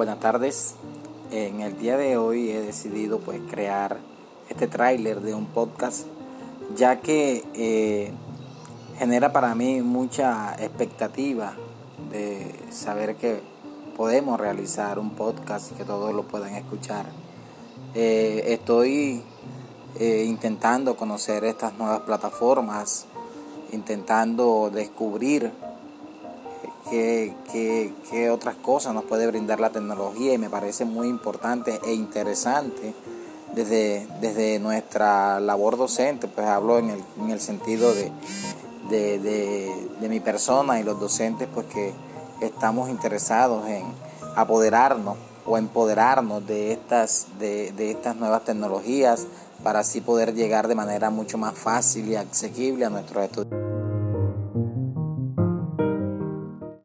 Buenas tardes. En el día de hoy he decidido pues crear este tráiler de un podcast ya que eh, genera para mí mucha expectativa de saber que podemos realizar un podcast y que todos lo puedan escuchar. Eh, estoy eh, intentando conocer estas nuevas plataformas, intentando descubrir qué, otras cosas nos puede brindar la tecnología y me parece muy importante e interesante desde, desde nuestra labor docente, pues hablo en el, en el sentido de, de, mi persona y los docentes, pues que estamos interesados en apoderarnos o empoderarnos de estas, de, de estas nuevas tecnologías para así poder llegar de manera mucho más fácil y asequible a nuestros estudiantes.